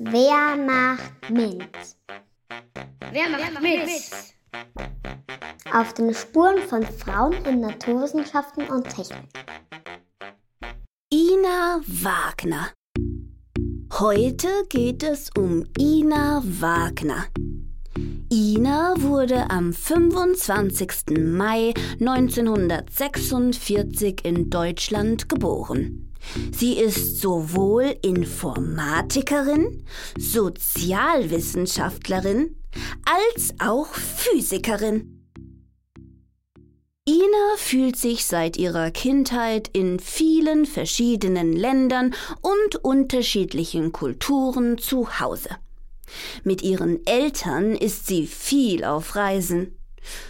Wer macht mit? Wer macht mit? Auf den Spuren von Frauen in Naturwissenschaften und Technik. Ina Wagner. Heute geht es um Ina Wagner. Ina wurde am 25. Mai 1946 in Deutschland geboren. Sie ist sowohl Informatikerin, Sozialwissenschaftlerin als auch Physikerin. Ina fühlt sich seit ihrer Kindheit in vielen verschiedenen Ländern und unterschiedlichen Kulturen zu Hause. Mit ihren Eltern ist sie viel auf Reisen.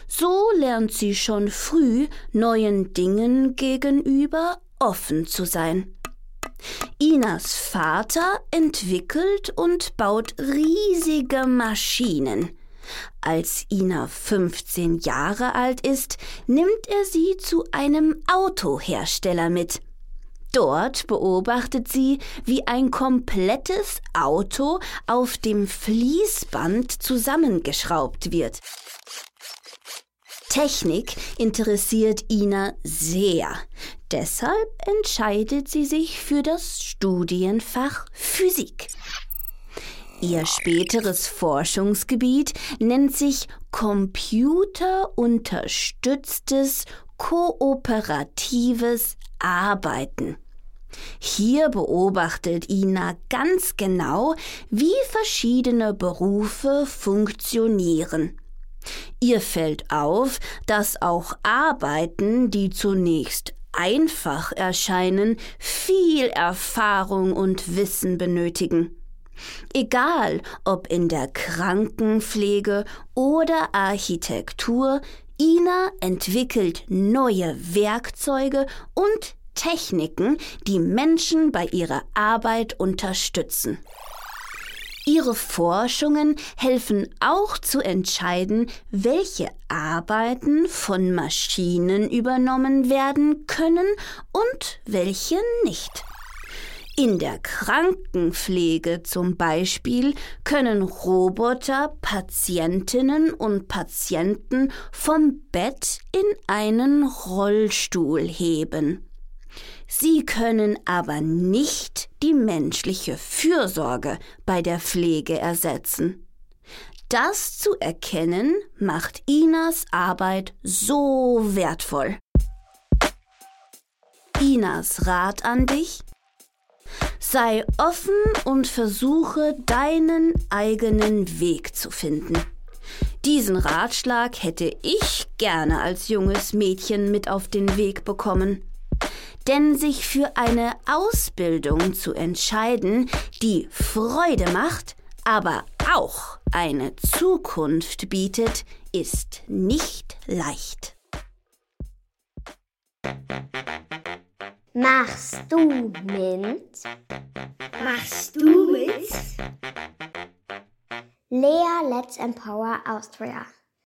So lernt sie schon früh neuen Dingen gegenüber offen zu sein. Inas Vater entwickelt und baut riesige Maschinen. Als Ina 15 Jahre alt ist, nimmt er sie zu einem Autohersteller mit. Dort beobachtet sie, wie ein komplettes Auto auf dem Fließband zusammengeschraubt wird. Technik interessiert Ina sehr. Deshalb entscheidet sie sich für das Studienfach Physik. Ihr späteres Forschungsgebiet nennt sich computerunterstütztes kooperatives Arbeiten. Hier beobachtet Ina ganz genau, wie verschiedene Berufe funktionieren. Ihr fällt auf, dass auch Arbeiten, die zunächst einfach erscheinen, viel Erfahrung und Wissen benötigen. Egal ob in der Krankenpflege oder Architektur, Ina entwickelt neue Werkzeuge und Techniken, die Menschen bei ihrer Arbeit unterstützen. Ihre Forschungen helfen auch zu entscheiden, welche Arbeiten von Maschinen übernommen werden können und welche nicht. In der Krankenpflege zum Beispiel können Roboter Patientinnen und Patienten vom Bett in einen Rollstuhl heben. Sie können aber nicht die menschliche Fürsorge bei der Pflege ersetzen. Das zu erkennen macht Inas Arbeit so wertvoll. Inas Rat an dich? Sei offen und versuche deinen eigenen Weg zu finden. Diesen Ratschlag hätte ich gerne als junges Mädchen mit auf den Weg bekommen. Denn sich für eine Ausbildung zu entscheiden, die Freude macht, aber auch eine Zukunft bietet, ist nicht leicht. Machst du mit? Machst du mit? Lea Let's Empower Austria.